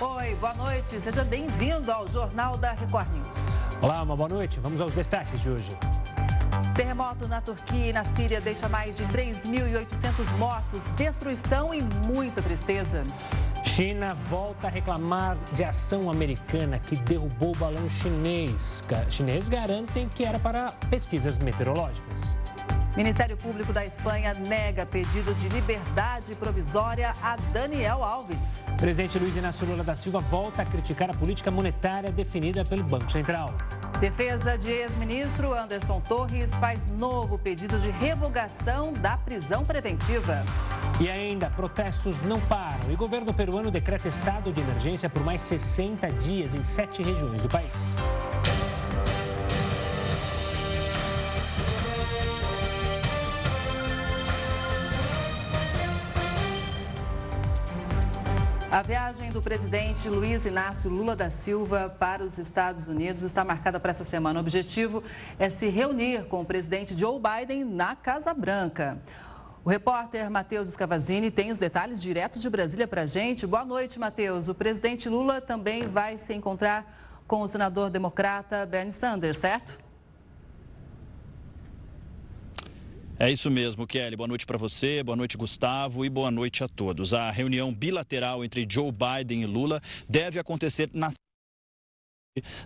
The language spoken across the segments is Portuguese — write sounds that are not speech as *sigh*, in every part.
Oi, boa noite. Seja bem-vindo ao Jornal da Record News. Olá, uma boa noite. Vamos aos destaques de hoje. Terremoto na Turquia e na Síria deixa mais de 3.800 mortos, destruição e muita tristeza. China volta a reclamar de ação americana que derrubou o balão chinês. Chineses garantem que era para pesquisas meteorológicas. Ministério Público da Espanha nega pedido de liberdade provisória a Daniel Alves. Presidente Luiz Inácio Lula da Silva volta a criticar a política monetária definida pelo Banco Central. Defesa de ex-ministro Anderson Torres faz novo pedido de revogação da prisão preventiva. E ainda, protestos não param e o governo peruano decreta estado de emergência por mais 60 dias em sete regiões do país. A viagem do presidente Luiz Inácio Lula da Silva para os Estados Unidos está marcada para essa semana. O objetivo é se reunir com o presidente Joe Biden na Casa Branca. O repórter Matheus Escavazini tem os detalhes direto de Brasília para a gente. Boa noite, Matheus. O presidente Lula também vai se encontrar com o senador democrata Bernie Sanders, certo? É isso mesmo, Kelly. Boa noite para você, boa noite, Gustavo, e boa noite a todos. A reunião bilateral entre Joe Biden e Lula deve acontecer na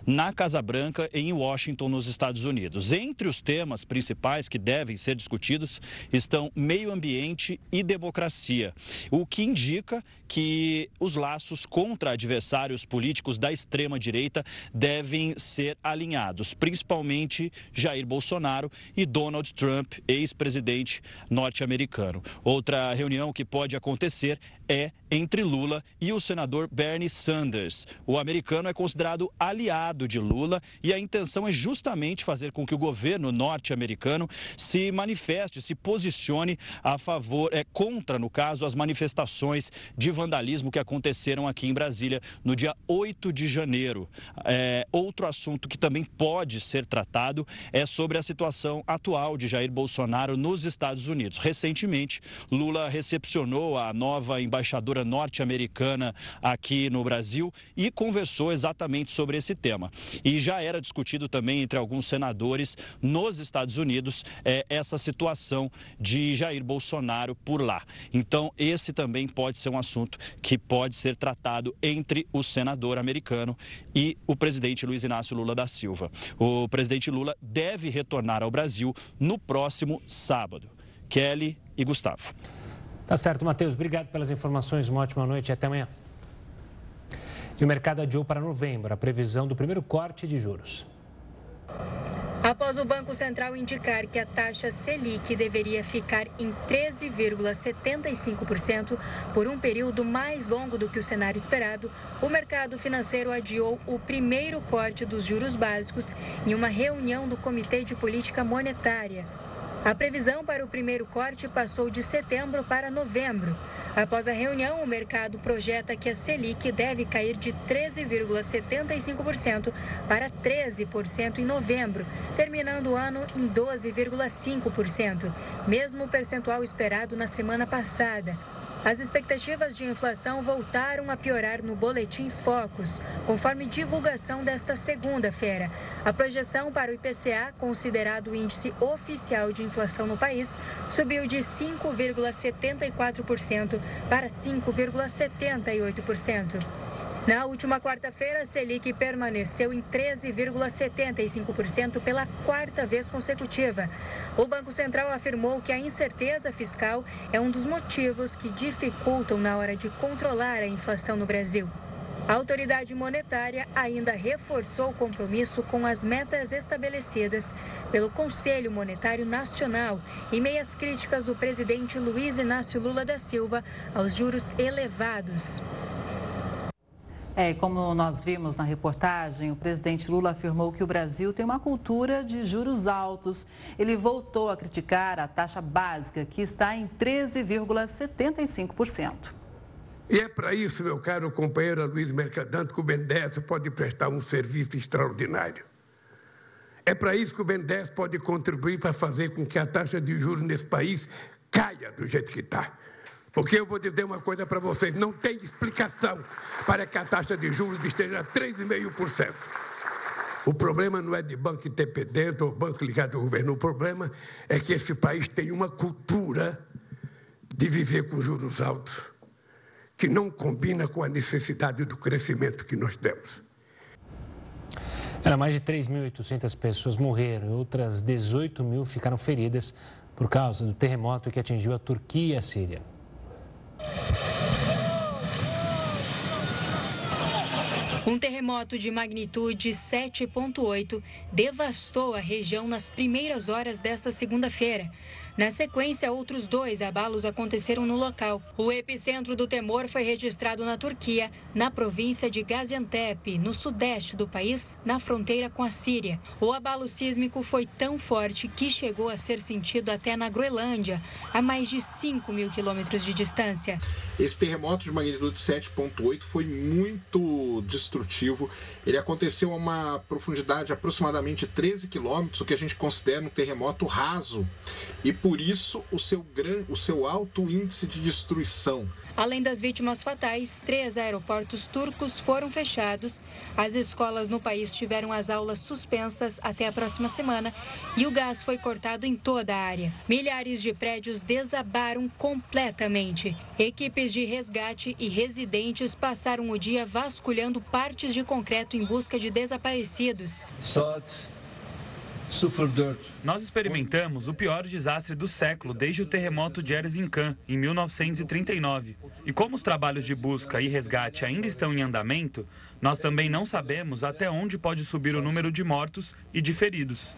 na Casa Branca, em Washington, nos Estados Unidos. Entre os temas principais que devem ser discutidos estão meio ambiente e democracia, o que indica que os laços contra adversários políticos da extrema-direita devem ser alinhados, principalmente Jair Bolsonaro e Donald Trump, ex-presidente norte-americano. Outra reunião que pode acontecer é entre Lula e o senador Bernie Sanders. O americano é considerado aliado de Lula e a intenção é justamente fazer com que o governo norte-americano se manifeste, se posicione a favor, é contra, no caso, as manifestações de vandalismo que aconteceram aqui em Brasília no dia 8 de janeiro. É, outro assunto que também pode ser tratado é sobre a situação atual de Jair Bolsonaro nos Estados Unidos. Recentemente, Lula recepcionou a nova embaixadora norte-americana aqui no Brasil e conversou exatamente sobre esse tema. E já era discutido também entre alguns senadores nos Estados Unidos é, essa situação de Jair Bolsonaro por lá. Então, esse também pode ser um assunto que pode ser tratado entre o senador americano e o presidente Luiz Inácio Lula da Silva. O presidente Lula deve retornar ao Brasil no próximo sábado. Kelly e Gustavo. Tá certo, Matheus. Obrigado pelas informações. Uma ótima noite e até amanhã. E o mercado adiou para novembro a previsão do primeiro corte de juros. Após o Banco Central indicar que a taxa Selic deveria ficar em 13,75% por um período mais longo do que o cenário esperado, o mercado financeiro adiou o primeiro corte dos juros básicos em uma reunião do Comitê de Política Monetária. A previsão para o primeiro corte passou de setembro para novembro. Após a reunião, o mercado projeta que a Selic deve cair de 13,75% para 13% em novembro, terminando o ano em 12,5%, mesmo percentual esperado na semana passada. As expectativas de inflação voltaram a piorar no Boletim Focus, conforme divulgação desta segunda-feira. A projeção para o IPCA, considerado o índice oficial de inflação no país, subiu de 5,74% para 5,78%. Na última quarta-feira, a Selic permaneceu em 13,75% pela quarta vez consecutiva. O Banco Central afirmou que a incerteza fiscal é um dos motivos que dificultam na hora de controlar a inflação no Brasil. A autoridade monetária ainda reforçou o compromisso com as metas estabelecidas pelo Conselho Monetário Nacional e meias críticas do presidente Luiz Inácio Lula da Silva aos juros elevados. É, como nós vimos na reportagem, o presidente Lula afirmou que o Brasil tem uma cultura de juros altos. Ele voltou a criticar a taxa básica, que está em 13,75%. E é para isso, meu caro companheiro Luiz Mercadante, que o BNDES pode prestar um serviço extraordinário. É para isso que o BNDES pode contribuir para fazer com que a taxa de juros nesse país caia do jeito que está Porque eu vou dizer uma coisa para vocês: não tem explicação para que a taxa de juros esteja a 3,5%. O problema não é de banco independente ou banco ligado ao governo. O problema é que esse país tem uma cultura de viver com juros altos que não combina com a necessidade do crescimento que nós temos. Era mais de 3.800 pessoas morreram e outras 18 mil ficaram feridas por causa do terremoto que atingiu a Turquia e a Síria. Um terremoto de magnitude 7,8 devastou a região nas primeiras horas desta segunda-feira. Na sequência, outros dois abalos aconteceram no local. O epicentro do temor foi registrado na Turquia, na província de Gaziantep, no sudeste do país, na fronteira com a Síria. O abalo sísmico foi tão forte que chegou a ser sentido até na Groenlândia, a mais de 5 mil quilômetros de distância. Esse terremoto de magnitude 7,8 foi muito destrutivo. Ele aconteceu a uma profundidade de aproximadamente 13 quilômetros, o que a gente considera um terremoto raso. E por isso o seu, gran, o seu alto índice de destruição. Além das vítimas fatais, três aeroportos turcos foram fechados, as escolas no país tiveram as aulas suspensas até a próxima semana e o gás foi cortado em toda a área. Milhares de prédios desabaram completamente. Equipes de resgate e residentes passaram o dia vasculhando partes de concreto em busca de desaparecidos. Sorte nós experimentamos o pior desastre do século desde o terremoto de Erzincan, em 1939. E como os trabalhos de busca e resgate ainda estão em andamento, nós também não sabemos até onde pode subir o número de mortos e de feridos.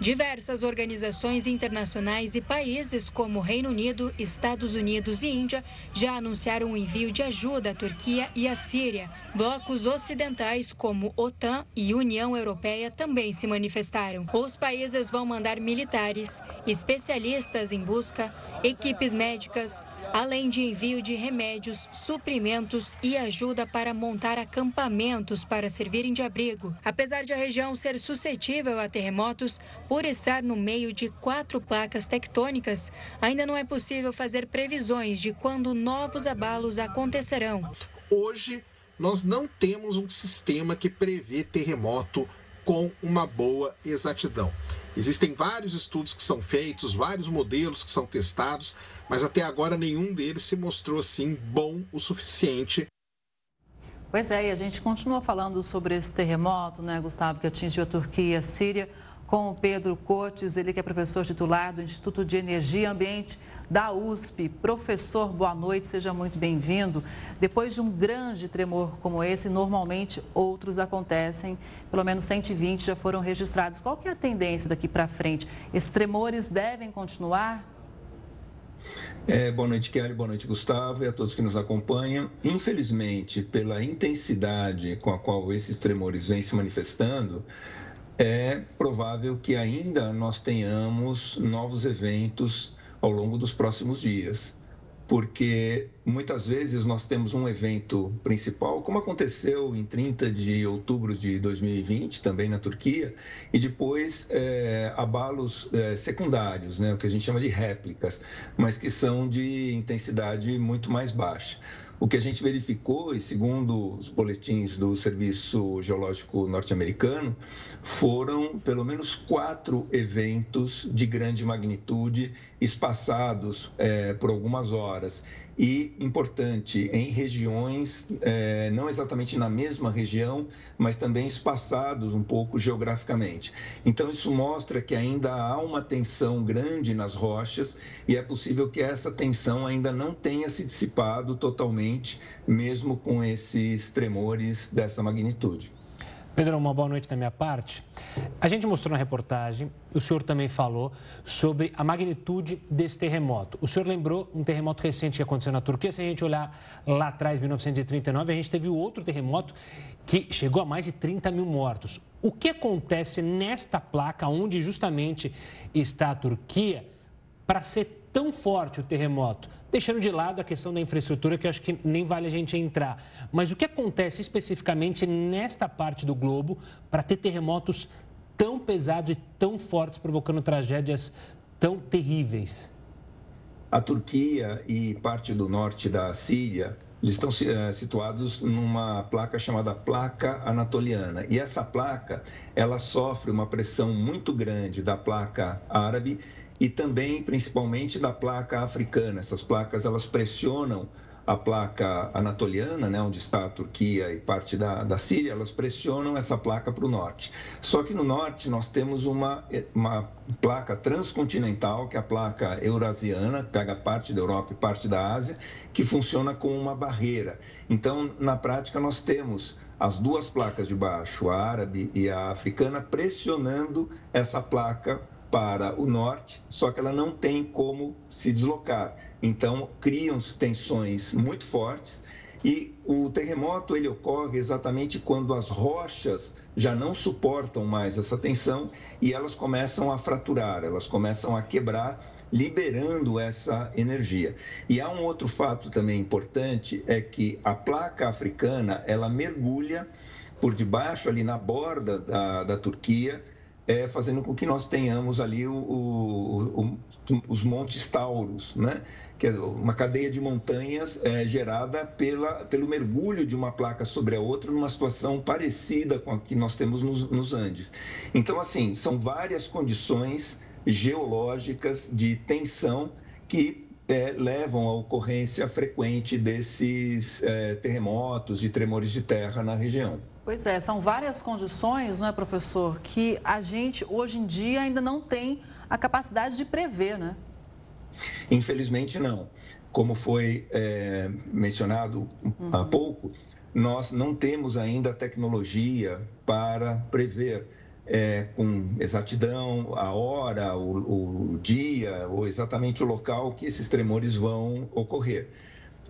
Diversas organizações internacionais e países como Reino Unido, Estados Unidos e Índia já anunciaram o envio de ajuda à Turquia e à Síria. Blocos ocidentais como OTAN e União Europeia também se manifestaram. Os países vão mandar militares, especialistas em busca, equipes médicas, além de envio de remédios, suprimentos e ajuda para montar acampamentos para servirem de abrigo. Apesar de a região ser suscetível a terremotos, por estar no meio de quatro placas tectônicas, ainda não é possível fazer previsões de quando novos abalos acontecerão. Hoje, nós não temos um sistema que prevê terremoto com uma boa exatidão. Existem vários estudos que são feitos, vários modelos que são testados, mas até agora nenhum deles se mostrou assim bom o suficiente. Pois é, e a gente continua falando sobre esse terremoto, né, Gustavo, que atingiu a Turquia e a Síria, com o Pedro Cotes, ele que é professor titular do Instituto de Energia e Ambiente da USP. Professor, boa noite, seja muito bem-vindo. Depois de um grande tremor como esse, normalmente outros acontecem, pelo menos 120 já foram registrados. Qual que é a tendência daqui para frente? Esses tremores devem continuar? É, boa noite, Kelly. Boa noite, Gustavo, e a todos que nos acompanham. Infelizmente, pela intensidade com a qual esses tremores vêm se manifestando, é provável que ainda nós tenhamos novos eventos ao longo dos próximos dias porque muitas vezes nós temos um evento principal, como aconteceu em 30 de outubro de 2020, também na Turquia, e depois é, abalos é, secundários, né, o que a gente chama de réplicas, mas que são de intensidade muito mais baixa. O que a gente verificou, e segundo os boletins do Serviço Geológico Norte-Americano, foram pelo menos quatro eventos de grande magnitude espaçados é, por algumas horas e importante em regiões, é, não exatamente na mesma região, mas também espaçados um pouco geograficamente. Então, isso mostra que ainda há uma tensão grande nas rochas e é possível que essa tensão ainda não tenha se dissipado totalmente, mesmo com esses tremores dessa magnitude. Pedro, uma boa noite da minha parte. A gente mostrou na reportagem, o senhor também falou sobre a magnitude desse terremoto. O senhor lembrou um terremoto recente que aconteceu na Turquia. Se a gente olhar lá atrás, 1939, a gente teve outro terremoto que chegou a mais de 30 mil mortos. O que acontece nesta placa, onde justamente está a Turquia, para ser tão forte o terremoto, deixando de lado a questão da infraestrutura, que eu acho que nem vale a gente entrar. Mas o que acontece especificamente nesta parte do globo para ter terremotos tão pesados e tão fortes, provocando tragédias tão terríveis? A Turquia e parte do norte da Síria eles estão eh, situados numa placa chamada placa anatoliana. E essa placa, ela sofre uma pressão muito grande da placa árabe e também, principalmente, da placa africana. Essas placas, elas pressionam a placa anatoliana, né, onde está a Turquia e parte da, da Síria, elas pressionam essa placa para o norte. Só que no norte nós temos uma, uma placa transcontinental, que é a placa eurasiana, pega parte da Europa e parte da Ásia, que funciona como uma barreira. Então, na prática, nós temos as duas placas de baixo, a árabe e a africana, pressionando essa placa para o norte, só que ela não tem como se deslocar. Então, criam-se tensões muito fortes e o terremoto ele ocorre exatamente quando as rochas já não suportam mais essa tensão e elas começam a fraturar, elas começam a quebrar, liberando essa energia. E há um outro fato também importante é que a placa africana ela mergulha por debaixo ali na borda da, da Turquia é, fazendo com que nós tenhamos ali o, o, o, os montes Tauros, né? que é uma cadeia de montanhas é, gerada pela, pelo mergulho de uma placa sobre a outra numa situação parecida com a que nós temos nos, nos Andes. Então, assim, são várias condições geológicas de tensão que é, levam à ocorrência frequente desses é, terremotos e tremores de terra na região. Pois é, são várias condições, não é, professor, que a gente hoje em dia ainda não tem a capacidade de prever, né? Infelizmente não. Como foi é, mencionado uhum. há pouco, nós não temos ainda a tecnologia para prever é, com exatidão a hora, o, o dia ou exatamente o local que esses tremores vão ocorrer.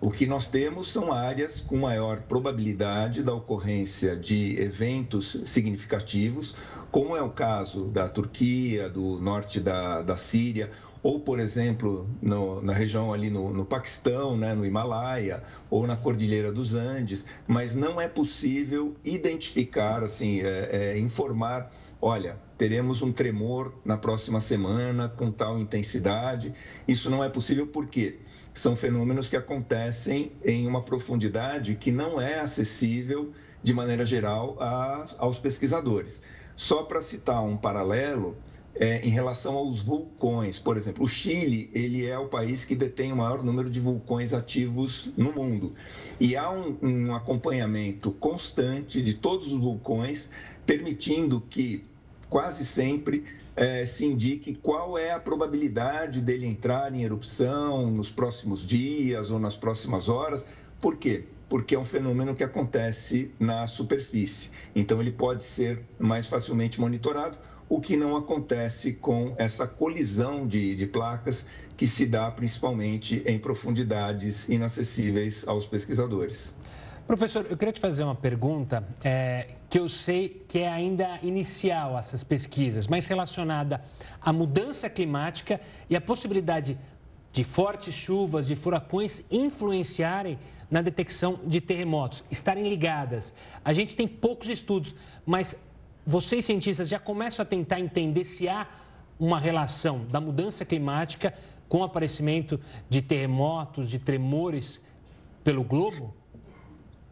O que nós temos são áreas com maior probabilidade da ocorrência de eventos significativos, como é o caso da Turquia, do norte da, da Síria, ou, por exemplo, no, na região ali no, no Paquistão, né, no Himalaia, ou na Cordilheira dos Andes, mas não é possível identificar, assim, é, é, informar, olha, teremos um tremor na próxima semana com tal intensidade. Isso não é possível por quê? São fenômenos que acontecem em uma profundidade que não é acessível, de maneira geral, a, aos pesquisadores. Só para citar um paralelo, é, em relação aos vulcões, por exemplo, o Chile ele é o país que detém o maior número de vulcões ativos no mundo e há um, um acompanhamento constante de todos os vulcões, permitindo que quase sempre é, se indique qual é a probabilidade dele entrar em erupção nos próximos dias ou nas próximas horas. Por quê? Porque é um fenômeno que acontece na superfície. Então, ele pode ser mais facilmente monitorado, o que não acontece com essa colisão de, de placas que se dá principalmente em profundidades inacessíveis aos pesquisadores. Professor, eu queria te fazer uma pergunta é, que eu sei que é ainda inicial essas pesquisas, mas relacionada à mudança climática e à possibilidade de fortes chuvas, de furacões influenciarem na detecção de terremotos, estarem ligadas. A gente tem poucos estudos, mas vocês cientistas já começam a tentar entender se há uma relação da mudança climática com o aparecimento de terremotos, de tremores pelo globo?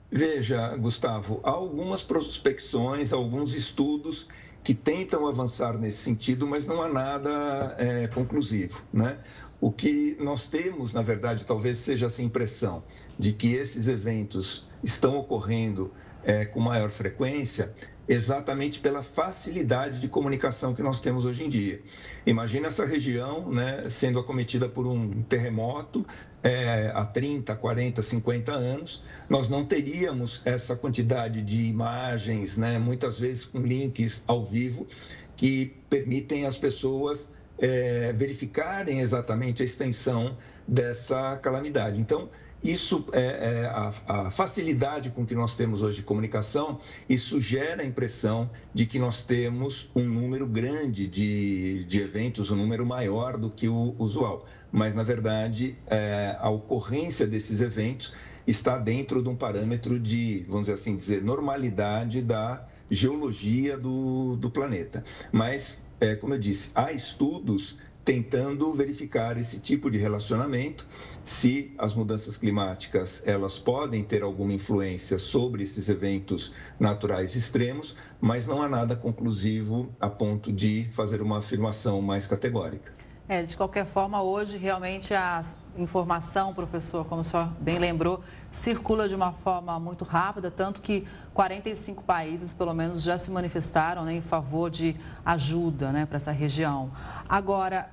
Veja, Gustavo, há algumas prospecções, alguns estudos que tentam avançar nesse sentido, mas não há nada é, conclusivo, né? O que nós temos, na verdade, talvez seja essa impressão de que esses eventos estão ocorrendo é, com maior frequência, exatamente pela facilidade de comunicação que nós temos hoje em dia. Imagina essa região né, sendo acometida por um terremoto é, há 30, 40, 50 anos, nós não teríamos essa quantidade de imagens, né, muitas vezes com links ao vivo, que permitem as pessoas é, verificarem exatamente a extensão dessa calamidade. Então, isso é, é a, a, facilidade com que nós temos hoje de comunicação, isso gera a impressão de que nós temos um número grande de, de eventos, um número maior do que o usual. Mas, na verdade, é, a ocorrência desses eventos está dentro de um parâmetro de, vamos dizer assim, dizer, normalidade da geologia do, do planeta. Mas, é, como eu disse, há estudos tentando verificar esse tipo de relacionamento, se as mudanças climáticas elas podem ter alguma influência sobre esses eventos naturais extremos, mas não há nada conclusivo a ponto de fazer uma afirmação mais categórica. É, de qualquer forma, hoje realmente a informação, professor, como o senhor bem lembrou, circula de uma forma muito rápida, tanto que 45 países, pelo menos, já se manifestaram né, em favor de ajuda né, para essa região. Agora,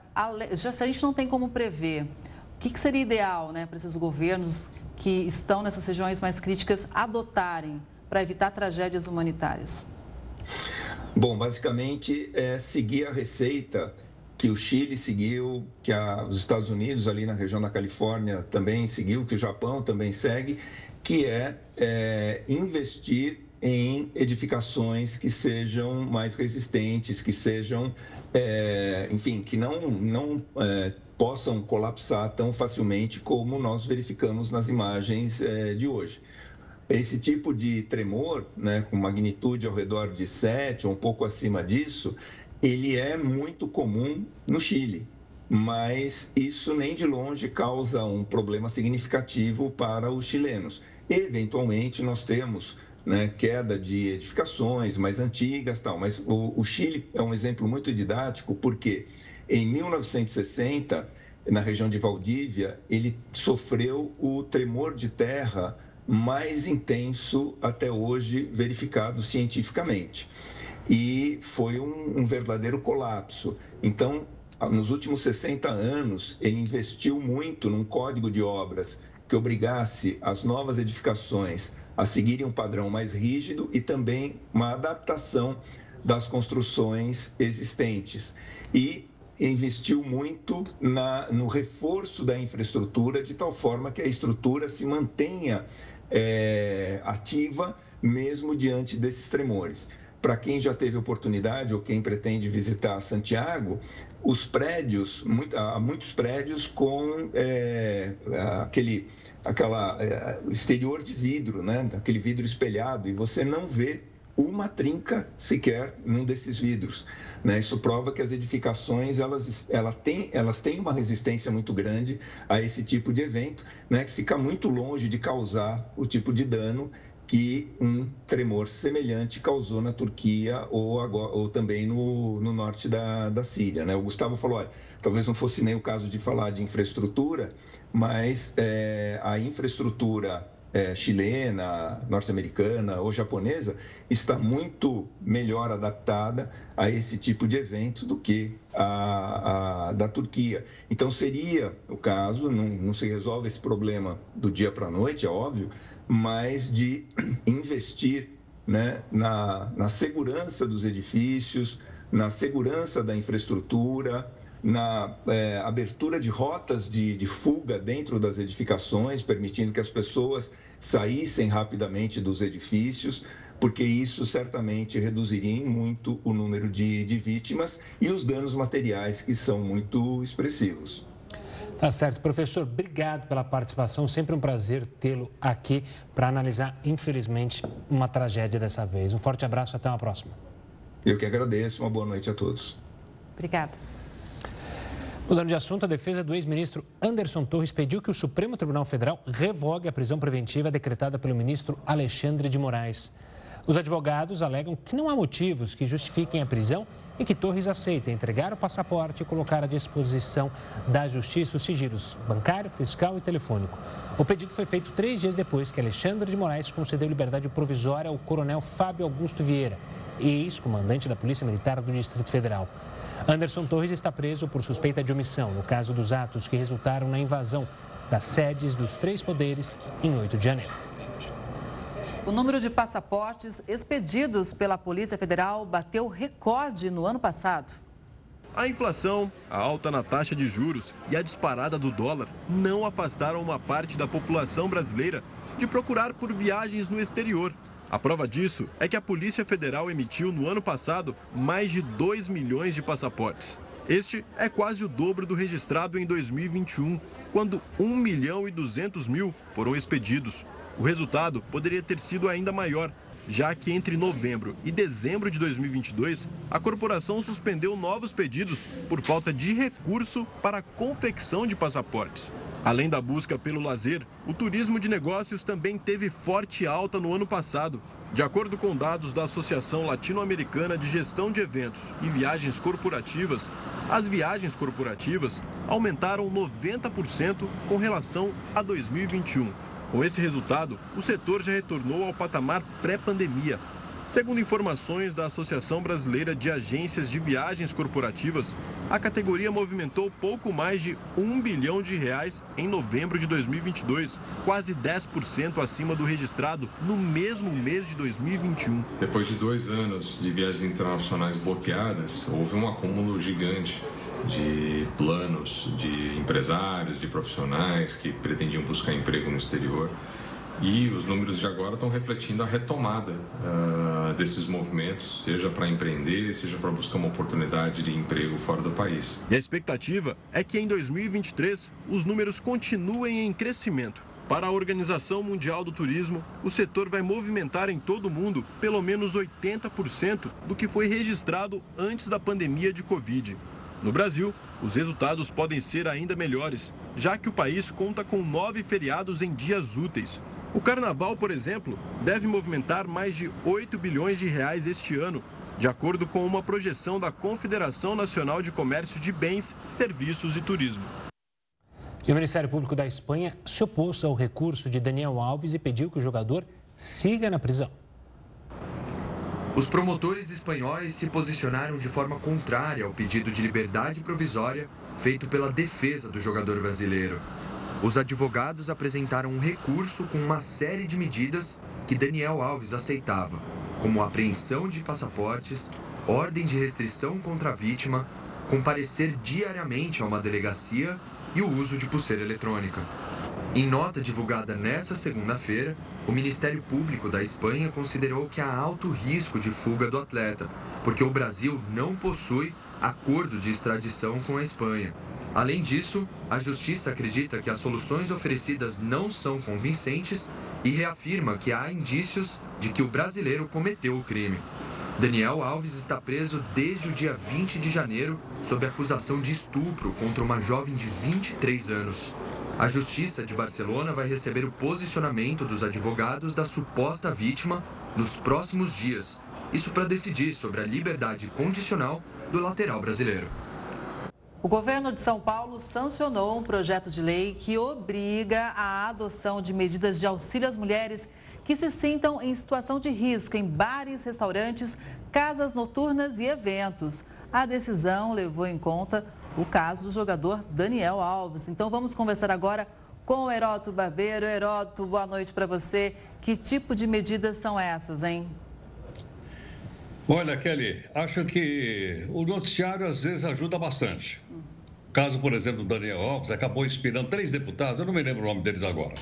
já, se a gente não tem como prever, o que, que seria ideal né, para esses governos que estão nessas regiões mais críticas adotarem para evitar tragédias humanitárias? Bom, basicamente é seguir a receita que o Chile seguiu, que a, os Estados Unidos ali na região da Califórnia também seguiu, que o Japão também segue, que é, é investir em edificações que sejam mais resistentes, que sejam, é, enfim, que não, não é, possam colapsar tão facilmente como nós verificamos nas imagens é, de hoje. Esse tipo de tremor, né, com magnitude ao redor de 7 ou um pouco acima disso, ele é muito comum no Chile, mas isso nem de longe causa um problema significativo para os chilenos. Eventualmente, nós temos né, queda de edificações mais antigas, tal, mas o, o Chile é um exemplo muito didático porque em 1960, na região de Valdívia, ele sofreu o tremor de terra mais intenso até hoje verificado cientificamente e foi um, um verdadeiro colapso. Então, nos últimos 60 anos, ele investiu muito num código de obras que obrigasse as novas edificações a seguirem um padrão mais rígido e também uma adaptação das construções existentes. E investiu muito na, no reforço da infraestrutura, de tal forma que a estrutura se mantenha é, ativa mesmo diante desses tremores para quem já teve oportunidade ou quem pretende visitar Santiago, os prédios, muito, há muitos prédios com é, aquele aquela, é, exterior de vidro, né? aquele vidro espelhado, e você não vê uma trinca sequer num desses vidros. Né? Isso prova que as edificações elas, elas, têm, elas têm uma resistência muito grande a esse tipo de evento, né? que fica muito longe de causar o tipo de dano que um tremor semelhante causou na Turquia ou, agora, ou também no, no norte da, da Síria. Né? O Gustavo falou, olha, talvez não fosse nem o caso de falar de infraestrutura, mas é, a infraestrutura é, chilena, norte-americana ou japonesa está muito melhor adaptada a esse tipo de evento do que a, a da Turquia. Então seria o caso, não, não se resolve esse problema do dia para a noite, é óbvio, mas de *clears throat* investir né, na, na segurança dos edifícios, na segurança da infraestrutura, na é, abertura de rotas de, de, fuga dentro das edificações, permitindo que as pessoas saíssem rapidamente dos edifícios, porque isso certamente reduziria muito o número de, de vítimas e os danos materiais, que são muito expressivos. Tá certo. Professor, obrigado pela participação. Sempre um prazer tê-lo aqui para analisar, infelizmente, uma tragédia dessa vez. Um forte abraço, até uma próxima. Eu que agradeço. Uma boa noite a todos. Obrigada. Mudando de assunto, a defesa do ex-ministro Anderson Torres pediu que o Supremo Tribunal Federal revogue a prisão preventiva decretada pelo ministro Alexandre de Moraes. Os advogados alegam que não há motivos que justifiquem a prisão e que Torres aceita entregar o passaporte e colocar à disposição da Justiça os sigilos bancário, fiscal e telefônico. O pedido foi feito três dias depois que Alexandre de Moraes concedeu liberdade provisória ao coronel Fábio Augusto Vieira, ex-comandante da Polícia Militar do Distrito Federal. Anderson Torres está preso por suspeita de omissão no caso dos atos que resultaram na invasão das sedes dos três poderes em 8 de janeiro. O número de passaportes expedidos pela Polícia Federal bateu recorde no ano passado. A inflação, a alta na taxa de juros e a disparada do dólar não afastaram uma parte da população brasileira de procurar por viagens no exterior. A prova disso é que a Polícia Federal emitiu no ano passado mais de 2 milhões de passaportes. Este é quase o dobro do registrado em 2021, quando 1 milhão e 200 mil foram expedidos. O resultado poderia ter sido ainda maior, já que entre novembro e dezembro de 2022, a corporação suspendeu novos pedidos por falta de recurso para a confecção de passaportes. Além da busca pelo lazer, o turismo de negócios também teve forte alta no ano passado. De acordo com dados da Associação Latino-Americana de Gestão de Eventos e Viagens Corporativas, as viagens corporativas aumentaram 90% com relação a 2021. Com esse resultado, o setor já retornou ao patamar pré-pandemia, Segundo informações da Associação Brasileira de Agências de Viagens Corporativas, a categoria movimentou pouco mais de um bilhão de reais em novembro de 2022, quase 10% acima do registrado no mesmo mês de 2021. Depois de dois anos de viagens internacionais bloqueadas, houve um acúmulo gigante de planos de empresários, de profissionais que pretendiam buscar emprego no exterior. E os números de agora estão refletindo a retomada uh, desses movimentos, seja para empreender, seja para buscar uma oportunidade de emprego fora do país. E a expectativa é que em 2023 os números continuem em crescimento. Para a Organização Mundial do Turismo, o setor vai movimentar em todo o mundo pelo menos 80% do que foi registrado antes da pandemia de Covid. No Brasil, os resultados podem ser ainda melhores, já que o país conta com nove feriados em dias úteis, o carnaval, por exemplo, deve movimentar mais de 8 bilhões de reais este ano, de acordo com uma projeção da Confederação Nacional de Comércio de Bens, Serviços e Turismo. E o Ministério Público da Espanha se opôs ao recurso de Daniel Alves e pediu que o jogador siga na prisão. Os promotores espanhóis se posicionaram de forma contrária ao pedido de liberdade provisória feito pela defesa do jogador brasileiro. Os advogados apresentaram um recurso com uma série de medidas que Daniel Alves aceitava, como apreensão de passaportes, ordem de restrição contra a vítima, comparecer diariamente a uma delegacia e o uso de pulseira eletrônica. Em nota divulgada nesta segunda-feira, o Ministério Público da Espanha considerou que há alto risco de fuga do atleta, porque o Brasil não possui acordo de extradição com a Espanha Além disso, a Justiça acredita que as soluções oferecidas não são convincentes e reafirma que há indícios de que o brasileiro cometeu o crime. Daniel Alves está preso desde o dia 20 de janeiro sob acusação de estupro contra uma jovem de 23 anos. A Justiça de Barcelona vai receber o posicionamento dos advogados da suposta vítima nos próximos dias. Isso para decidir sobre a liberdade condicional do lateral brasileiro. O governo de São Paulo sancionou um projeto de lei que obriga a adoção de medidas de auxílio às mulheres que se sintam em situação de risco em bares, restaurantes, casas noturnas e eventos. A decisão levou em conta o caso do jogador Daniel Alves. Então vamos conversar agora com o Heroto Barbeiro. Heroto, boa noite para você. Que tipo de medidas são essas, hein? Olha, Kelly, acho que o noticiário às vezes ajuda bastante. O caso, por exemplo, do Daniel Alves acabou inspirando três deputados, eu não me lembro o nome deles agora.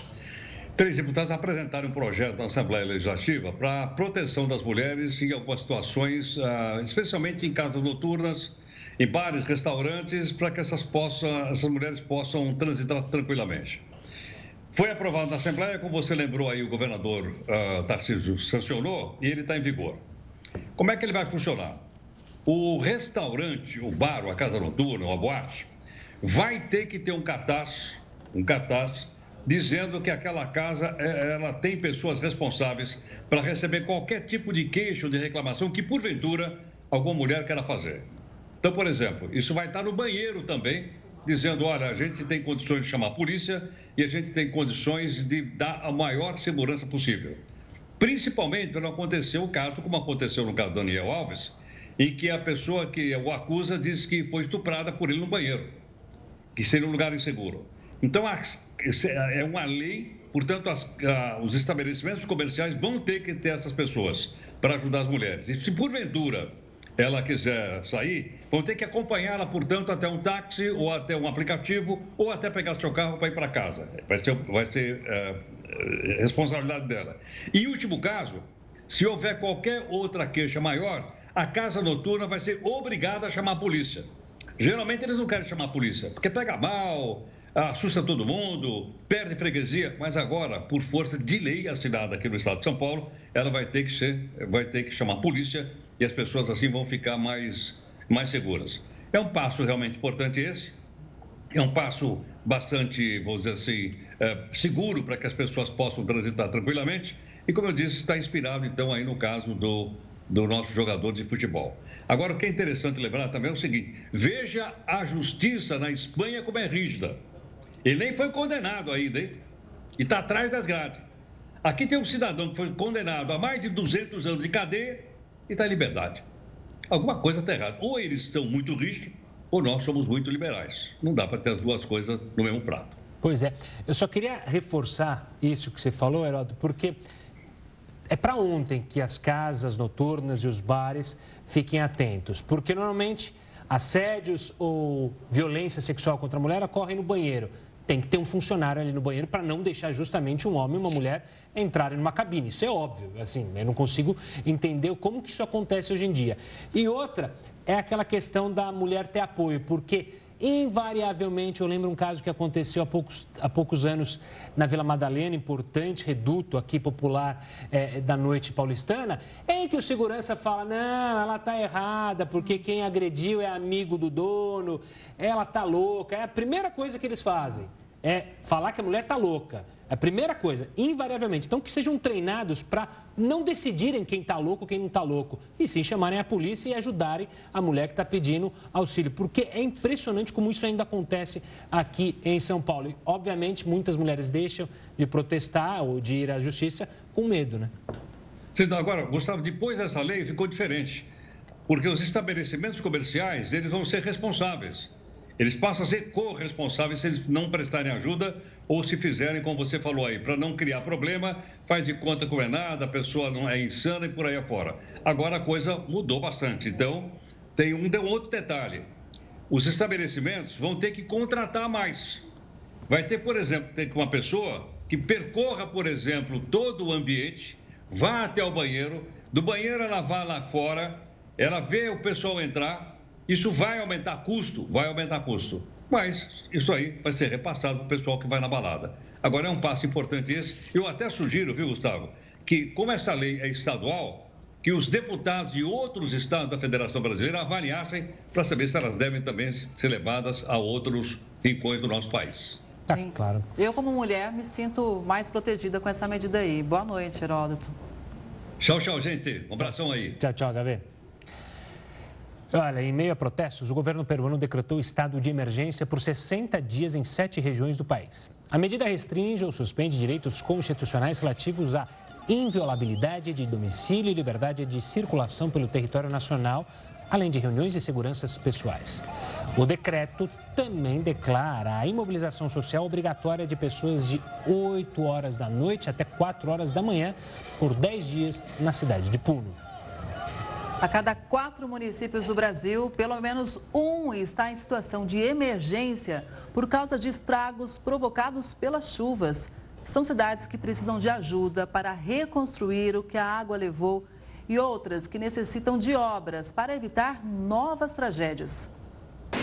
Três deputados apresentaram um projeto na Assembleia Legislativa para a proteção das mulheres em algumas situações, ah, especialmente em casas noturnas, em bares, restaurantes, para que essas, possam, essas mulheres possam transitar tranquilamente. Foi aprovado na Assembleia, como você lembrou aí, o governador uh, Tarcísio sancionou e ele está em vigor. Como é que ele vai funcionar? O restaurante, o bar, a casa noturna, ou a boate, vai ter que ter um cartaz, um cartaz dizendo que aquela casa é, ela tem pessoas responsáveis para receber qualquer tipo de queixo, de reclamação que porventura alguma mulher queira fazer. Então, por exemplo, isso vai estar no banheiro também, dizendo, olha, a gente tem condições de chamar a polícia e a gente tem condições de dar a maior segurança possível. Principalmente não acontecer o caso, como aconteceu no caso do Daniel Alves, em que a pessoa que o acusa diz que foi estuprada por ele no banheiro, que seria um lugar inseguro. Então, é uma lei, portanto, as, os estabelecimentos comerciais vão ter que ter essas pessoas para ajudar as mulheres. E se porventura ela quiser sair, vão ter que acompanhá-la, portanto, até um táxi ou até um aplicativo ou até pegar seu carro para ir para casa. Vai ser, vai ser é, eh, responsabilidade dela. E último caso, se houver qualquer outra queixa maior, a casa noturna vai ser obrigada a chamar a polícia. Geralmente eles não querem chamar a polícia, porque pega mal, assusta todo mundo, perde freguesia, mas agora, por força de lei assinada aqui no estado de São Paulo, ela vai ter que ser, vai ter que chamar a polícia e as pessoas assim vão ficar mais, mais seguras. É um passo realmente importante esse, é um passo bastante, vamos dizer assim, é, seguro para que as pessoas possam transitar tranquilamente e, como eu disse, está inspirado então aí no caso do, do nosso jogador de futebol. Agora, o que é interessante lembrar também é o seguinte: veja a justiça na Espanha como é rígida. Ele nem foi condenado ainda, hein? E está atrás das grades. Aqui tem um cidadão que foi condenado a mais de 200 anos de cadeia e em liberdade. Alguma coisa está errada. Ou eles são muito rígidos, ou nós somos muito liberais. Não dá para ter as duas coisas no mesmo prato. Pois é. Eu só queria reforçar isso que você falou, Heródoto, porque é para ontem que as casas noturnas e os bares fiquem atentos, porque normalmente assédios ou violência sexual contra a mulher ocorrem no banheiro tem que ter um funcionário ali no banheiro para não deixar justamente um homem e uma mulher entrarem numa cabine. Isso é óbvio, assim, eu não consigo entender como que isso acontece hoje em dia. E outra é aquela questão da mulher ter apoio, porque invariavelmente, eu lembro um caso que aconteceu há poucos, há poucos anos na Vila Madalena, importante reduto aqui popular é, da noite paulistana, em que o segurança fala, não, ela está errada, porque quem agrediu é amigo do dono, ela está louca. É a primeira coisa que eles fazem é falar que a mulher está louca. É a primeira coisa, invariavelmente. Então, que sejam treinados para não decidirem quem está louco quem não está louco, e sim chamarem a polícia e ajudarem a mulher que está pedindo auxílio. Porque é impressionante como isso ainda acontece aqui em São Paulo. E, obviamente, muitas mulheres deixam de protestar ou de ir à justiça com medo, né? Então, agora, Gustavo, depois dessa lei ficou diferente. Porque os estabelecimentos comerciais, eles vão ser responsáveis. Eles passam a ser corresponsáveis se eles não prestarem ajuda ou se fizerem, como você falou aí, para não criar problema, faz de conta que não é nada, a pessoa não é insana e por aí afora. Agora a coisa mudou bastante. Então, tem um, um outro detalhe. Os estabelecimentos vão ter que contratar mais. Vai ter, por exemplo, ter uma pessoa que percorra, por exemplo, todo o ambiente, vá até o banheiro, do banheiro ela vá lá fora, ela vê o pessoal entrar, isso vai aumentar custo? Vai aumentar custo. Mas isso aí vai ser repassado para o pessoal que vai na balada. Agora é um passo importante esse. Eu até sugiro, viu, Gustavo, que como essa lei é estadual, que os deputados de outros estados da Federação Brasileira avaliassem para saber se elas devem também ser levadas a outros rincões do nosso país. Tá, Sim. claro. Eu, como mulher, me sinto mais protegida com essa medida aí. Boa noite, Heródoto. Tchau, tchau, gente. Um abração aí. Tchau, tchau, Gabi. Olha, em meio a protestos, o governo peruano decretou estado de emergência por 60 dias em sete regiões do país. A medida restringe ou suspende direitos constitucionais relativos à inviolabilidade de domicílio e liberdade de circulação pelo território nacional, além de reuniões de seguranças pessoais. O decreto também declara a imobilização social obrigatória de pessoas de 8 horas da noite até 4 horas da manhã por 10 dias na cidade de Puno. A cada quatro municípios do Brasil, pelo menos um está em situação de emergência por causa de estragos provocados pelas chuvas. São cidades que precisam de ajuda para reconstruir o que a água levou e outras que necessitam de obras para evitar novas tragédias.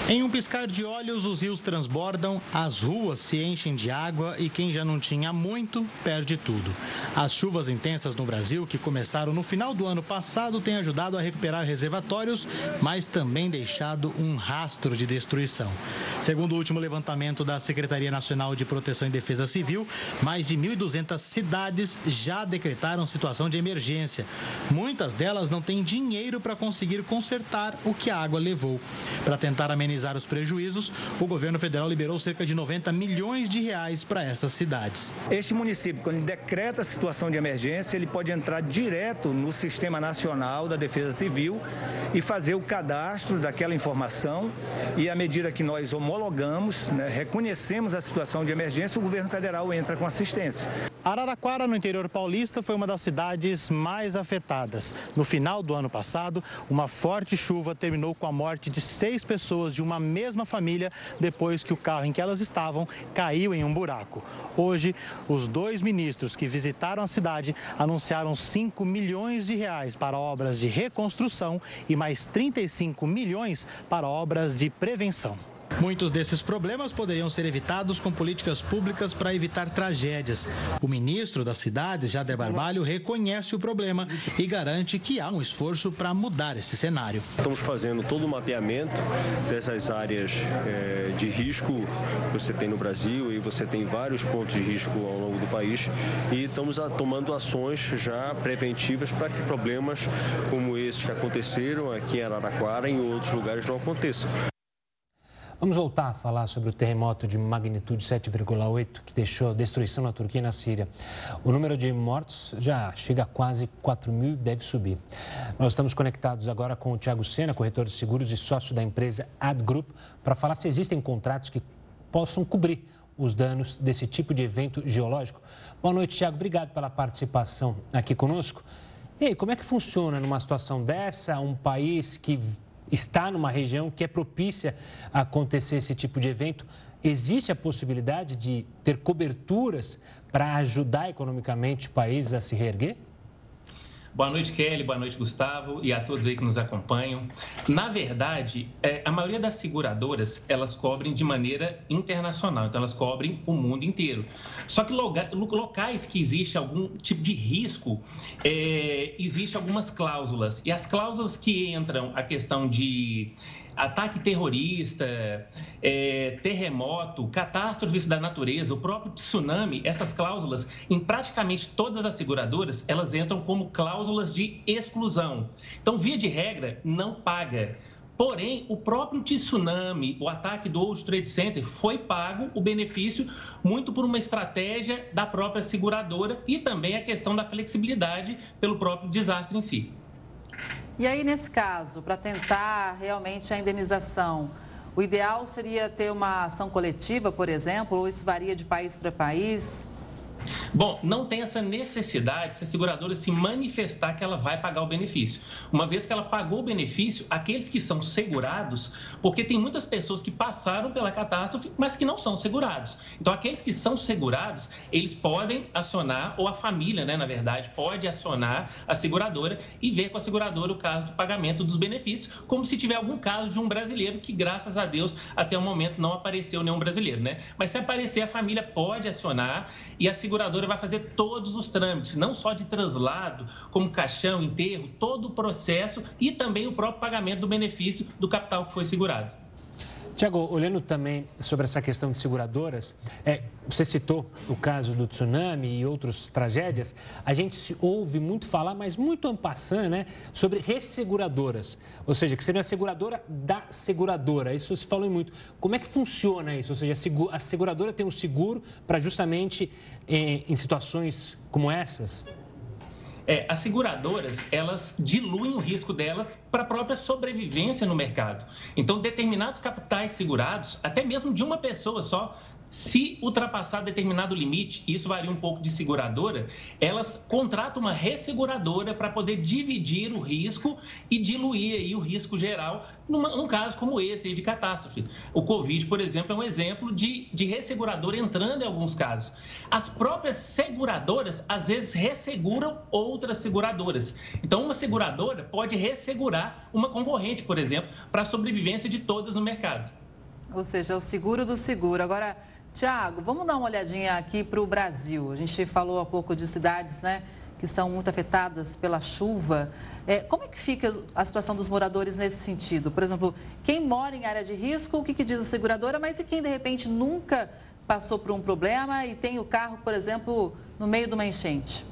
Em um piscar de olhos, os rios transbordam, as ruas se enchem de água e quem já não tinha muito perde tudo. As chuvas intensas no Brasil, que começaram no final do ano passado, têm ajudado a recuperar reservatórios, mas também deixado um rastro de destruição. Segundo o último levantamento da Secretaria Nacional de Proteção e Defesa Civil, mais de 1.200 cidades já decretaram situação de emergência. Muitas delas não têm dinheiro para conseguir consertar o que a água levou. Para tentar amenizar os prejuízos, o governo federal liberou cerca de 90 milhões de reais para essas cidades. Este município, quando ele decreta a situação de emergência, ele pode entrar direto no Sistema Nacional da Defesa Civil e fazer o cadastro daquela informação e à medida que nós homologamos, né, reconhecemos a situação de emergência, o governo federal entra com assistência. Araraquara, no interior paulista, foi uma das cidades mais afetadas. No final do ano passado, uma forte chuva terminou com a morte de seis pessoas de uma mesma família depois que o carro em que elas estavam caiu em um buraco. Hoje, os dois ministros que visitaram a cidade anunciaram 5 milhões de reais para obras de reconstrução e mais 35 milhões para obras de prevenção. Muitos desses problemas poderiam ser evitados com políticas públicas para evitar tragédias. O ministro das cidades, Jader Barbalho, reconhece o problema e garante que há um esforço para mudar esse cenário. Estamos fazendo todo o mapeamento dessas áreas é, de risco que você tem no Brasil e você tem vários pontos de risco ao longo do país e estamos tomando ações já preventivas para que problemas como esses que aconteceram aqui em Araraquara e em outros lugares não aconteçam. Vamos voltar a falar sobre o terremoto de magnitude 7,8 que deixou destruição na Turquia e na Síria. O número de mortos já chega a quase 4 mil e deve subir. Nós estamos conectados agora com o Tiago Sena, corretor de seguros e sócio da empresa Ad Group, para falar se existem contratos que possam cobrir os danos desse tipo de evento geológico. Boa noite, Tiago. Obrigado pela participação aqui conosco. E aí, como é que funciona numa situação dessa, um país que está numa região que é propícia a acontecer esse tipo de evento, existe a possibilidade de ter coberturas para ajudar economicamente o país a se reerguer? Boa noite, Kelly. Boa noite, Gustavo, e a todos aí que nos acompanham. Na verdade, é, a maioria das seguradoras elas cobrem de maneira internacional, então elas cobrem o mundo inteiro. Só que locais que existe algum tipo de risco, é, existe algumas cláusulas e as cláusulas que entram a questão de ataque terrorista, é, terremoto, catástrofes da natureza, o próprio tsunami, essas cláusulas, em praticamente todas as seguradoras, elas entram como cláusulas de exclusão. Então, via de regra, não paga. Porém, o próprio tsunami, o ataque do World Trade Center, foi pago o benefício muito por uma estratégia da própria seguradora e também a questão da flexibilidade pelo próprio desastre em si. E aí, nesse caso, para tentar realmente a indenização, o ideal seria ter uma ação coletiva, por exemplo, ou isso varia de país para país? Bom, não tem essa necessidade se a seguradora se manifestar que ela vai pagar o benefício. Uma vez que ela pagou o benefício, aqueles que são segurados, porque tem muitas pessoas que passaram pela catástrofe, mas que não são segurados. Então, aqueles que são segurados, eles podem acionar, ou a família, né, na verdade, pode acionar a seguradora e ver com a seguradora o caso do pagamento dos benefícios, como se tiver algum caso de um brasileiro que, graças a Deus, até o momento não apareceu nenhum brasileiro, né? Mas se aparecer, a família pode acionar e a seguradora vai fazer todos os trâmites, não só de translado, como caixão, enterro, todo o processo e também o próprio pagamento do benefício do capital que foi segurado. Tiago, olhando também sobre essa questão de seguradoras, é, você citou o caso do tsunami e outras tragédias, a gente se ouve muito falar, mas muito ampassando, né, sobre resseguradoras, ou seja, que seria a seguradora da seguradora, isso se falou muito. Como é que funciona isso? Ou seja, a seguradora tem um seguro para justamente em, em situações como essas? É, as seguradoras, elas diluem o risco delas para a própria sobrevivência no mercado. Então, determinados capitais segurados, até mesmo de uma pessoa só, se ultrapassar determinado limite, isso varia um pouco de seguradora, elas contratam uma resseguradora para poder dividir o risco e diluir aí o risco geral numa, num caso como esse aí de catástrofe. O Covid, por exemplo, é um exemplo de, de resseguradora entrando em alguns casos. As próprias seguradoras, às vezes, resseguram outras seguradoras. Então, uma seguradora pode ressegurar uma concorrente, por exemplo, para a sobrevivência de todas no mercado. Ou seja, é o seguro do seguro. Agora, Tiago, vamos dar uma olhadinha aqui para o Brasil. A gente falou há pouco de cidades né, que são muito afetadas pela chuva. É, como é que fica a situação dos moradores nesse sentido? Por exemplo, quem mora em área de risco, o que, que diz a seguradora, mas e quem de repente nunca passou por um problema e tem o carro, por exemplo, no meio de uma enchente?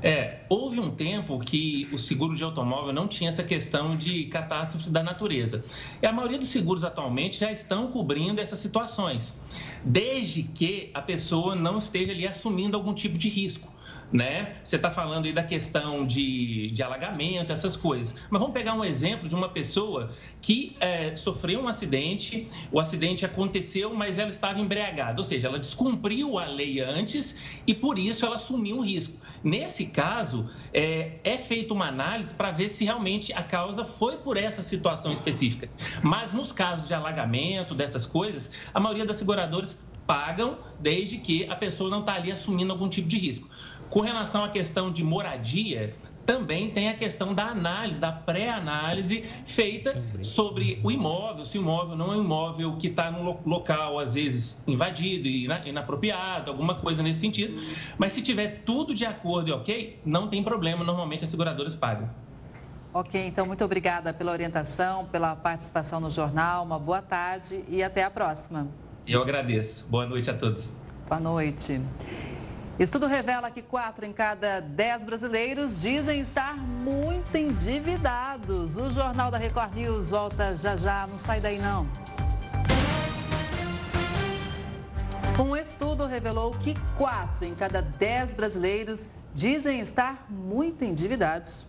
É, houve um tempo que o seguro de automóvel não tinha essa questão de catástrofes da natureza. E a maioria dos seguros atualmente já estão cobrindo essas situações, desde que a pessoa não esteja ali assumindo algum tipo de risco né? Você está falando aí da questão de, de alagamento, essas coisas. Mas vamos pegar um exemplo de uma pessoa que é, sofreu um acidente, o acidente aconteceu, mas ela estava embriagada, ou seja, ela descumpriu a lei antes e por isso ela assumiu um risco. Nesse caso, é, é feita uma análise para ver se realmente a causa foi por essa situação específica. Mas nos casos de alagamento, dessas coisas, a maioria das seguradoras pagam desde que a pessoa não está ali assumindo algum tipo de risco. Com relação à questão de moradia, também tem a questão da análise, da pré-análise feita sobre o imóvel, se o imóvel não é um imóvel que está no local, às vezes, invadido e inapropriado, alguma coisa nesse sentido. Mas se tiver tudo de acordo e ok, não tem problema, normalmente as seguradoras pagam. Ok, então muito obrigada pela orientação, pela participação no jornal. Uma boa tarde e até a próxima. Eu agradeço. Boa noite a todos. Boa noite. Estudo revela que quatro em cada dez brasileiros dizem estar muito endividados. O Jornal da Record News volta já já, não sai daí não. Um estudo revelou que quatro em cada dez brasileiros dizem estar muito endividados.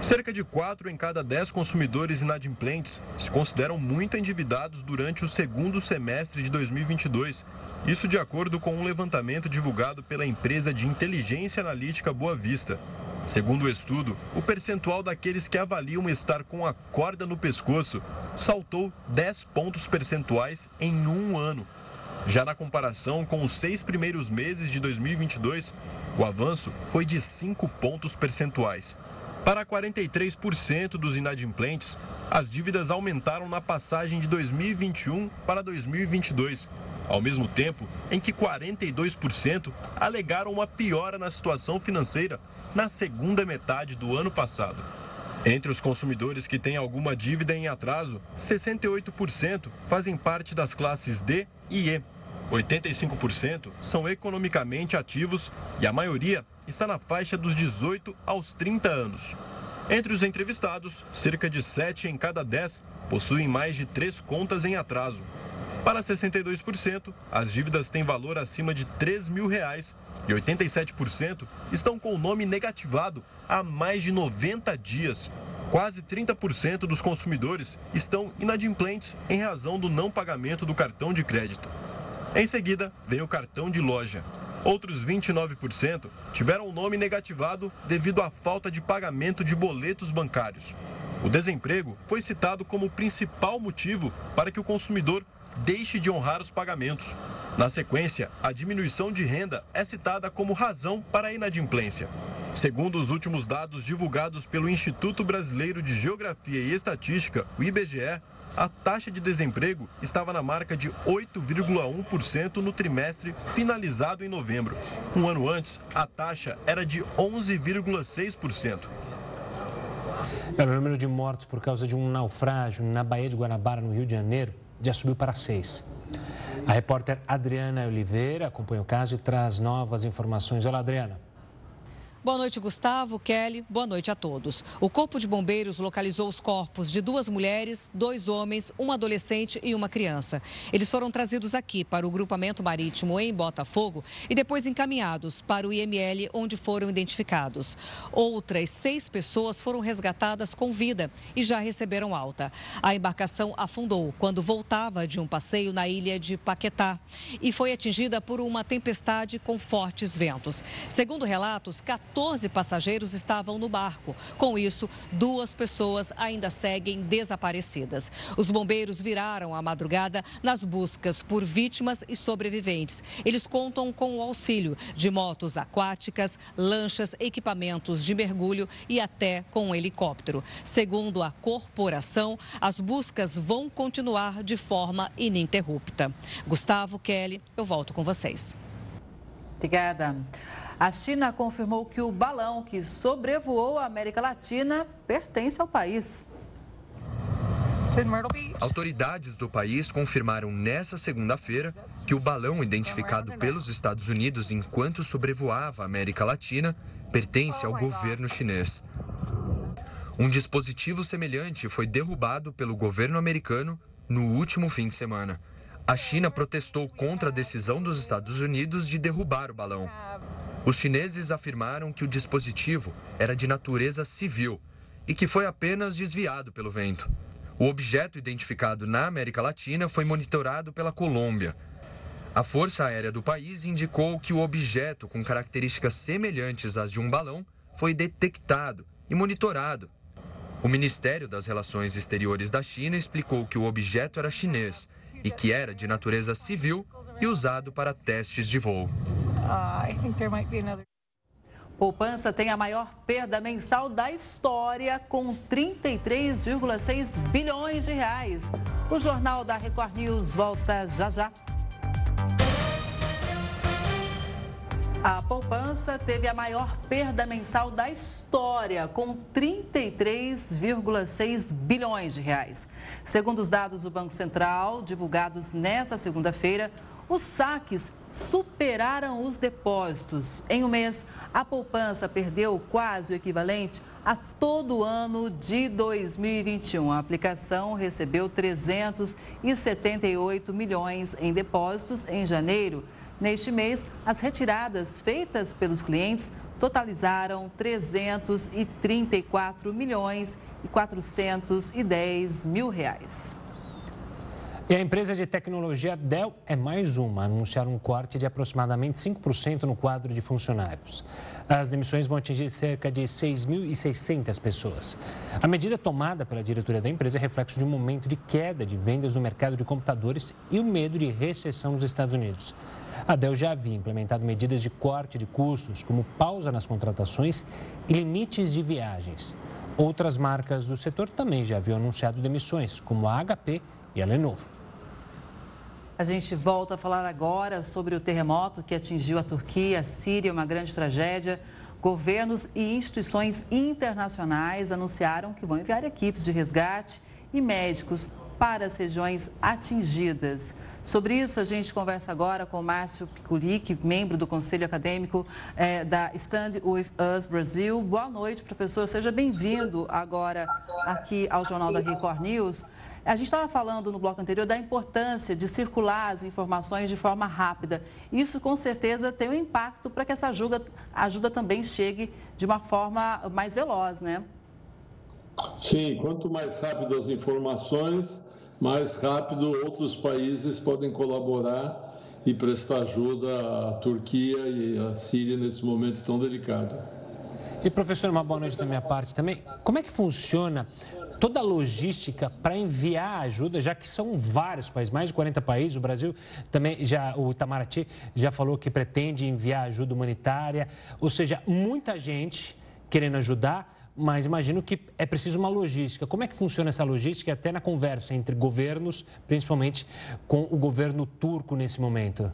Cerca de 4 em cada 10 consumidores inadimplentes se consideram muito endividados durante o segundo semestre de 2022. Isso de acordo com um levantamento divulgado pela empresa de inteligência analítica Boa Vista. Segundo o estudo, o percentual daqueles que avaliam estar com a corda no pescoço saltou 10 pontos percentuais em um ano. Já na comparação com os seis primeiros meses de 2022, o avanço foi de 5 pontos percentuais. Para 43% dos inadimplentes, as dívidas aumentaram na passagem de 2021 para 2022, ao mesmo tempo em que 42% alegaram uma piora na situação financeira na segunda metade do ano passado. Entre os consumidores que têm alguma dívida em atraso, 68% fazem parte das classes D e E. 85% são economicamente ativos e a maioria está na faixa dos 18 aos 30 anos. Entre os entrevistados, cerca de 7 em cada 10 possuem mais de 3 contas em atraso. Para 62%, as dívidas têm valor acima de 3 mil reais e 87% estão com o nome negativado há mais de 90 dias. Quase 30% dos consumidores estão inadimplentes em razão do não pagamento do cartão de crédito. Em seguida, vem o cartão de loja. Outros 29% tiveram o nome negativado devido à falta de pagamento de boletos bancários. O desemprego foi citado como principal motivo para que o consumidor deixe de honrar os pagamentos. Na sequência, a diminuição de renda é citada como razão para a inadimplência. Segundo os últimos dados divulgados pelo Instituto Brasileiro de Geografia e Estatística, o IBGE, a taxa de desemprego estava na marca de 8,1% no trimestre finalizado em novembro. Um ano antes, a taxa era de 11,6%. É, o número de mortos por causa de um naufrágio na Baía de Guanabara, no Rio de Janeiro, já subiu para seis. A repórter Adriana Oliveira acompanha o caso e traz novas informações. Olá, Adriana. Boa noite, Gustavo, Kelly. Boa noite a todos. O Corpo de Bombeiros localizou os corpos de duas mulheres, dois homens, um adolescente e uma criança. Eles foram trazidos aqui para o grupamento marítimo em Botafogo e depois encaminhados para o IML, onde foram identificados. Outras seis pessoas foram resgatadas com vida e já receberam alta. A embarcação afundou quando voltava de um passeio na ilha de Paquetá e foi atingida por uma tempestade com fortes ventos. Segundo relatos, 14 passageiros estavam no barco. Com isso, duas pessoas ainda seguem desaparecidas. Os bombeiros viraram a madrugada nas buscas por vítimas e sobreviventes. Eles contam com o auxílio de motos aquáticas, lanchas, equipamentos de mergulho e até com um helicóptero. Segundo a corporação, as buscas vão continuar de forma ininterrupta. Gustavo Kelly, eu volto com vocês. Obrigada. A China confirmou que o balão que sobrevoou a América Latina pertence ao país. Autoridades do país confirmaram nesta segunda-feira que o balão identificado pelos Estados Unidos enquanto sobrevoava a América Latina pertence ao governo chinês. Um dispositivo semelhante foi derrubado pelo governo americano no último fim de semana. A China protestou contra a decisão dos Estados Unidos de derrubar o balão. Os chineses afirmaram que o dispositivo era de natureza civil e que foi apenas desviado pelo vento. O objeto identificado na América Latina foi monitorado pela Colômbia. A Força Aérea do país indicou que o objeto, com características semelhantes às de um balão, foi detectado e monitorado. O Ministério das Relações Exteriores da China explicou que o objeto era chinês e que era de natureza civil e usado para testes de voo. Poupança tem a maior perda mensal da história, com 33,6 bilhões de reais. O Jornal da Record News volta já já. A poupança teve a maior perda mensal da história, com 33,6 bilhões de reais. Segundo os dados do Banco Central, divulgados nesta segunda-feira, os saques superaram os depósitos. Em um mês, a poupança perdeu quase o equivalente a todo o ano de 2021. A aplicação recebeu 378 milhões em depósitos em janeiro. Neste mês, as retiradas feitas pelos clientes totalizaram 334 milhões e 410 mil reais. E a empresa de tecnologia Dell é mais uma a anunciar um corte de aproximadamente 5% no quadro de funcionários. As demissões vão atingir cerca de 6.600 pessoas. A medida tomada pela diretoria da empresa é reflexo de um momento de queda de vendas no mercado de computadores e o medo de recessão nos Estados Unidos. A Dell já havia implementado medidas de corte de custos, como pausa nas contratações e limites de viagens. Outras marcas do setor também já haviam anunciado demissões, como a HP e a Lenovo. A gente volta a falar agora sobre o terremoto que atingiu a Turquia, a Síria, uma grande tragédia. Governos e instituições internacionais anunciaram que vão enviar equipes de resgate e médicos para as regiões atingidas. Sobre isso, a gente conversa agora com Márcio Piculic, membro do Conselho Acadêmico é, da Stand With Us Brasil. Boa noite, professor. Seja bem-vindo agora aqui ao Jornal da Record News. A gente estava falando no bloco anterior da importância de circular as informações de forma rápida. Isso, com certeza, tem um impacto para que essa ajuda, ajuda também chegue de uma forma mais veloz, né? Sim, quanto mais rápido as informações, mais rápido outros países podem colaborar e prestar ajuda à Turquia e à Síria nesse momento tão delicado. E professor, uma boa noite da minha parte também. Como é que funciona toda a logística para enviar ajuda, já que são vários países, mais de 40 países. O Brasil também, já, o Itamaraty já falou que pretende enviar ajuda humanitária, ou seja, muita gente querendo ajudar, mas imagino que é preciso uma logística. Como é que funciona essa logística, até na conversa entre governos, principalmente com o governo turco nesse momento?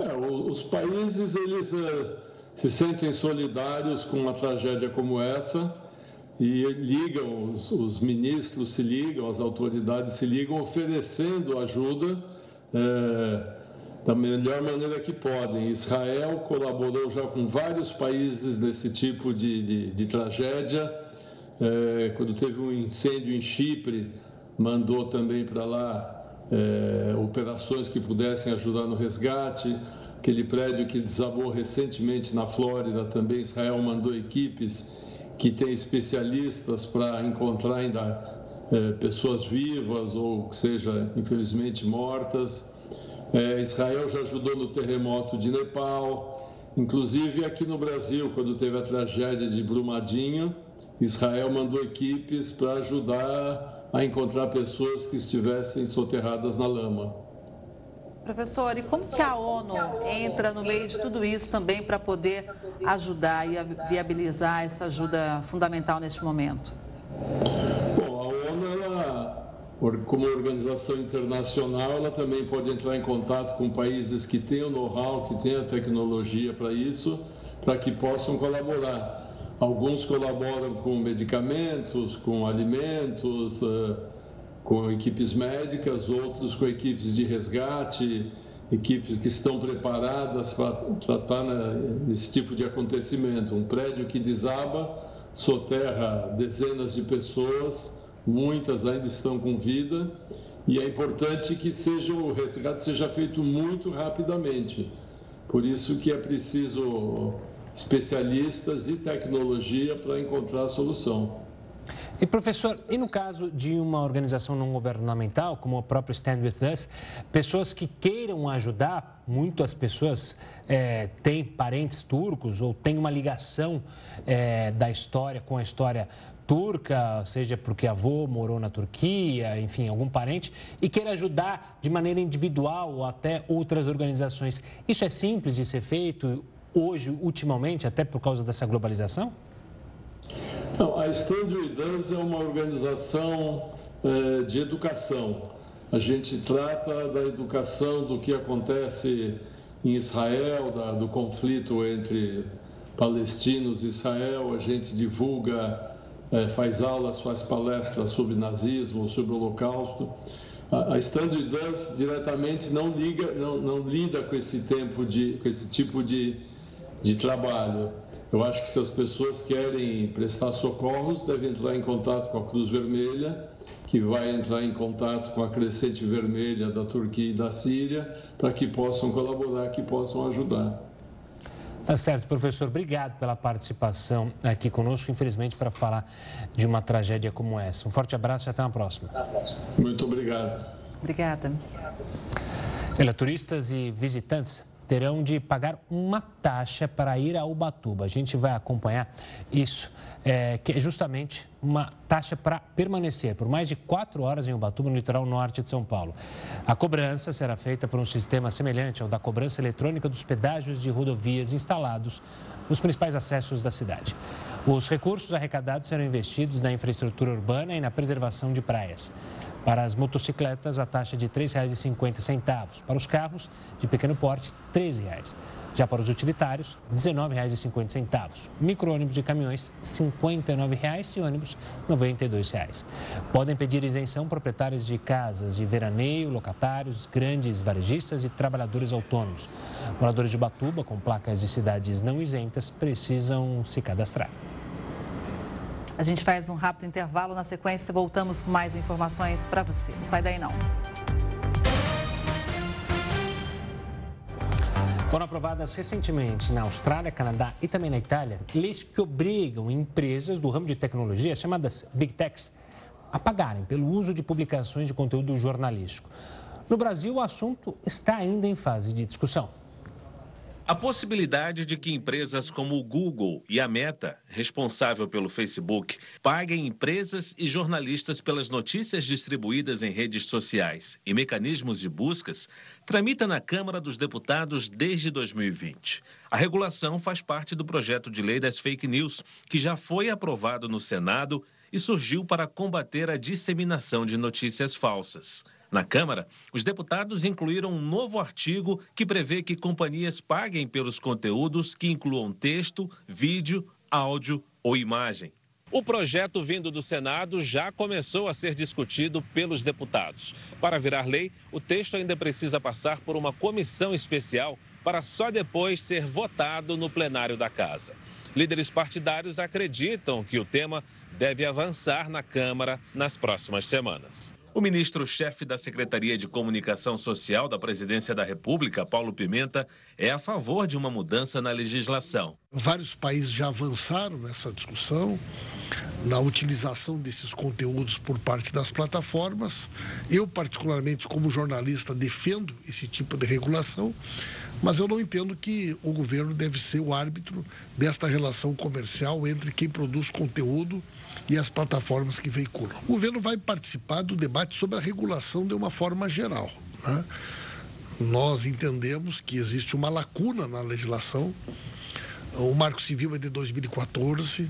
É, os países eles é, se sentem solidários com uma tragédia como essa e ligam, os, os, ministros se ligam, as autoridades se ligam, oferecendo ajuda é, da melhor maneira que podem. Israel colaborou já com vários países nesse tipo de, de, de tragédia. É, quando teve um incêndio em Chipre, mandou também para lá é, operações que pudessem ajudar no resgate. Aquele prédio que desabou recentemente na Flórida, também Israel mandou equipes que tem especialistas para encontrar ainda é, pessoas vivas ou que seja infelizmente mortas. É, Israel já ajudou no terremoto de Nepal, inclusive aqui no Brasil, quando teve a tragédia de Brumadinho, Israel mandou equipes para ajudar a encontrar pessoas que estivessem soterradas na lama. Professor, e como que a ONU entra no meio de tudo isso também para poder ajudar e viabilizar essa ajuda fundamental neste momento? Bom, a ONU, ela, como organização internacional, ela também pode entrar em contato com países que têm o know-how, que têm a tecnologia para isso, para que possam colaborar. Alguns colaboram com medicamentos, com alimentos, com equipes médicas, outros com equipes de resgate, equipes que estão preparadas para tratar nesse tipo de acontecimento. Um prédio que desaba, soterra dezenas de pessoas, muitas ainda estão com vida, e é importante que seja, o resgate seja feito muito rapidamente. Por isso que é preciso especialistas e tecnologia para encontrar a solução. E professor, e no caso de uma organização não governamental, como a própria Stand With Us, pessoas que queiram ajudar, muitas pessoas é, têm parentes turcos ou têm uma ligação é, da história com a história turca, seja porque avô morou na Turquia, enfim, algum parente, e queira ajudar de maneira individual ou até outras organizações. Isso é simples de ser feito? hoje, ultimamente, até por causa dessa globalização? Não, a Stand Us é uma organização é, de educação. A gente trata da educação do que acontece em Israel, da, do conflito entre palestinos e Israel. A gente divulga, é, faz aulas, faz palestras sobre nazismo, sobre o Holocausto. A, a Stand diretamente não, liga, não, não lida com esse, tempo de, com esse tipo de, de trabalho. Eu acho que se as pessoas querem prestar socorros, devem entrar em contato com a Cruz Vermelha, que vai entrar em contato com a Crescente Vermelha da Turquia e da Síria, para que possam colaborar, que possam ajudar. Tá certo, professor. Obrigado pela participação aqui conosco, infelizmente, para falar de uma tragédia como essa. Um forte abraço e até uma próxima. Muito obrigado. Obrigada. Olha, turistas e visitantes terão de pagar uma taxa para ir a Ubatuba. A gente vai acompanhar isso, é, que é justamente uma taxa para permanecer por mais de quatro horas em Ubatuba, no litoral norte de São Paulo. A cobrança será feita por um sistema semelhante ao da cobrança eletrônica dos pedágios de rodovias instalados nos principais acessos da cidade. Os recursos arrecadados serão investidos na infraestrutura urbana e na preservação de praias. Para as motocicletas, a taxa é de R$ 3,50. Para os carros de pequeno porte, R$ 13,00. Já para os utilitários, R$ 19,50. Micro-ônibus e caminhões, R$ 59,00 e ônibus, R$ 92,00. Podem pedir isenção proprietários de casas de veraneio, locatários, grandes varejistas e trabalhadores autônomos. Moradores de Batuba com placas de cidades não isentas precisam se cadastrar. A gente faz um rápido intervalo. Na sequência, voltamos com mais informações para você. Não sai daí, não. Foram aprovadas recentemente na Austrália, Canadá e também na Itália leis que obrigam empresas do ramo de tecnologia, chamadas Big Techs, a pagarem pelo uso de publicações de conteúdo jornalístico. No Brasil, o assunto está ainda em fase de discussão. A possibilidade de que empresas como o Google e a Meta, responsável pelo Facebook, paguem empresas e jornalistas pelas notícias distribuídas em redes sociais e mecanismos de buscas tramita na Câmara dos Deputados desde 2020. A regulação faz parte do projeto de lei das fake news, que já foi aprovado no Senado e surgiu para combater a disseminação de notícias falsas. Na Câmara, os deputados incluíram um novo artigo que prevê que companhias paguem pelos conteúdos que incluam texto, vídeo, áudio ou imagem. O projeto vindo do Senado já começou a ser discutido pelos deputados. Para virar lei, o texto ainda precisa passar por uma comissão especial para só depois ser votado no plenário da Casa. Líderes partidários acreditam que o tema deve avançar na Câmara nas próximas semanas. O ministro-chefe da Secretaria de Comunicação Social da Presidência da República, Paulo Pimenta, é a favor de uma mudança na legislação. Vários países já avançaram nessa discussão, na utilização desses conteúdos por parte das plataformas. Eu, particularmente, como jornalista, defendo esse tipo de regulação, mas eu não entendo que o governo deve ser o árbitro desta relação comercial entre quem produz conteúdo e as plataformas que veiculam. O governo vai participar do debate sobre a regulação de uma forma geral. Né? Nós entendemos que existe uma lacuna na legislação. O Marco Civil é de 2014.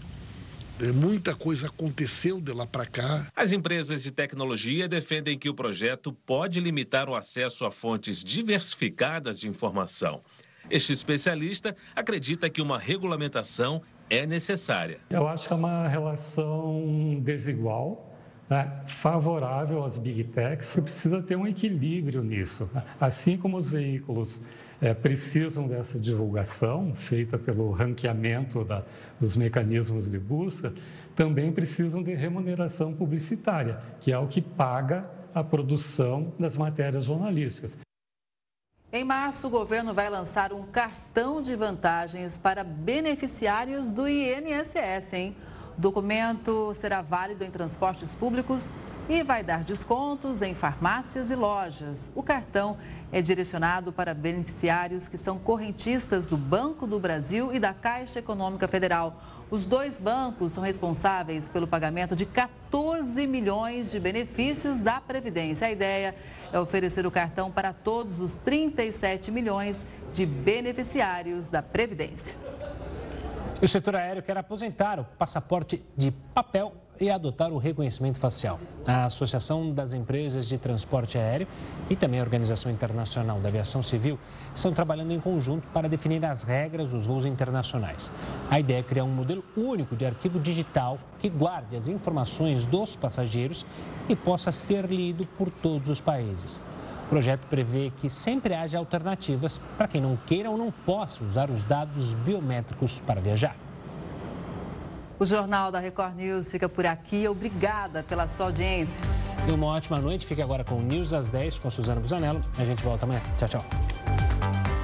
É, muita coisa aconteceu de lá para cá. As empresas de tecnologia defendem que o projeto pode limitar o acesso a fontes diversificadas de informação. Este especialista acredita que uma regulamentação é necessária. Eu acho que é uma relação desigual. Né, favorável às big techs, precisa ter um equilíbrio nisso. Assim como os veículos é, precisam dessa divulgação feita pelo ranqueamento da, dos mecanismos de busca, também precisam de remuneração publicitária, que é o que paga a produção das matérias jornalísticas. Em março, o governo vai lançar um cartão de vantagens para beneficiários do INSS, hein? O documento será válido em transportes públicos e vai dar descontos em farmácias e lojas. O cartão é direcionado para beneficiários que são correntistas do Banco do Brasil e da Caixa Econômica Federal. Os dois bancos são responsáveis pelo pagamento de 14 milhões de benefícios da Previdência. A ideia é oferecer o cartão para todos os 37 milhões de beneficiários da Previdência. O setor aéreo quer aposentar o passaporte de papel e adotar o reconhecimento facial. A Associação das Empresas de Transporte Aéreo e também a Organização Internacional da Aviação Civil estão trabalhando em conjunto para definir as regras dos voos internacionais. A ideia é criar um modelo único de arquivo digital que guarde as informações dos passageiros e possa ser lido por todos os países. O projeto prevê que sempre haja alternativas para quem não queira ou não possa usar os dados biométricos para viajar. O Jornal da Record News fica por aqui. Obrigada pela sua audiência. E uma ótima noite. Fique agora com o News às 10 com a Suzana Busanello. A gente volta amanhã. Tchau, tchau.